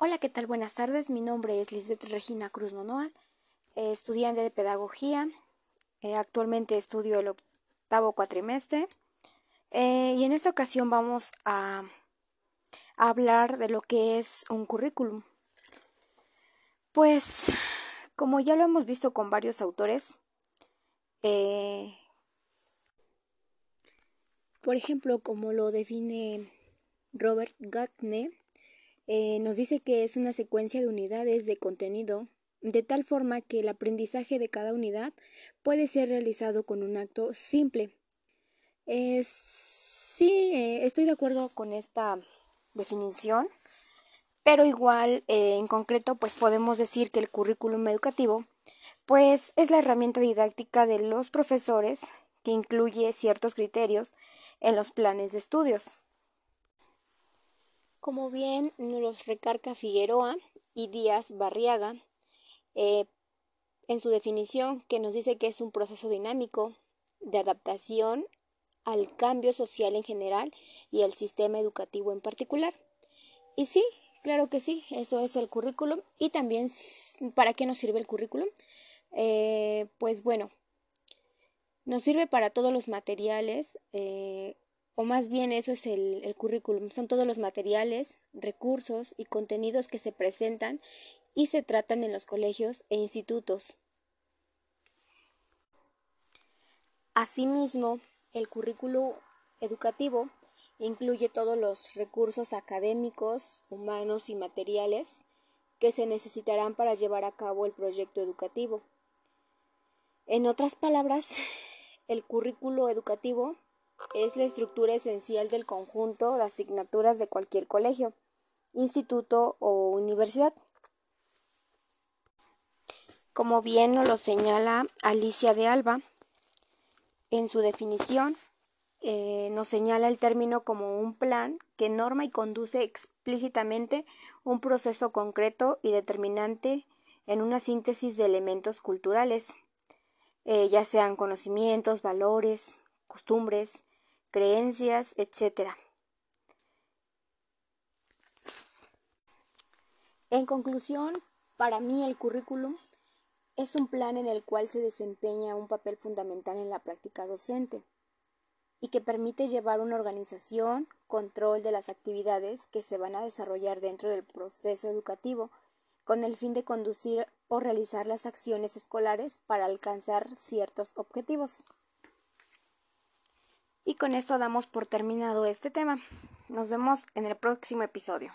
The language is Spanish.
Hola, ¿qué tal? Buenas tardes. Mi nombre es Lisbeth Regina Cruz Nonoal, eh, estudiante de Pedagogía. Eh, actualmente estudio el octavo cuatrimestre. Eh, y en esta ocasión vamos a, a, hablar de lo que es un currículum. Pues, como ya lo hemos visto con varios autores, por ejemplo, como lo define Robert Gagne, eh, nos dice que es una secuencia de unidades de contenido de tal forma que el aprendizaje de cada unidad puede ser realizado con un acto simple. sí, eh, estoy de acuerdo con esta definición, pero igual eh, en concreto pues podemos decir que el currículum educativo pues es la herramienta didáctica de los profesores que incluye ciertos criterios en los planes de estudios como bien nos recarga Figueroa y Díaz Barriaga eh, en su definición que nos dice que es un proceso dinámico de adaptación al cambio social en general y al sistema educativo en particular. Y sí, claro que sí, eso es el currículum. Y también, ¿para qué nos sirve el currículum? Eh, pues bueno, nos sirve para todos los materiales eh, o más bien eso es el, currículum, son todos los materiales, recursos y contenidos que se presentan y se tratan en los colegios e institutos. Asimismo, el currículo educativo incluye todos los recursos académicos, humanos y materiales que se necesitarán para llevar a cabo el proyecto educativo. En otras palabras, el currículo educativo es la estructura esencial del conjunto de asignaturas de cualquier colegio, instituto o universidad. Como bien nos lo señala Alicia de Alba, en su definición eh, nos señala el término como un plan que norma y conduce explícitamente un proceso concreto y determinante en una síntesis de elementos culturales, eh, ya sean conocimientos, valores, costumbres, creencias, etc. En conclusión, para mí el currículum es un plan en el cual se desempeña un papel fundamental en la práctica docente y que permite llevar una organización, control de las actividades que se van a desarrollar dentro del proceso educativo con el fin de conducir o realizar las acciones escolares para alcanzar ciertos objetivos. Con esto damos por terminado este tema. Nos vemos en el próximo episodio.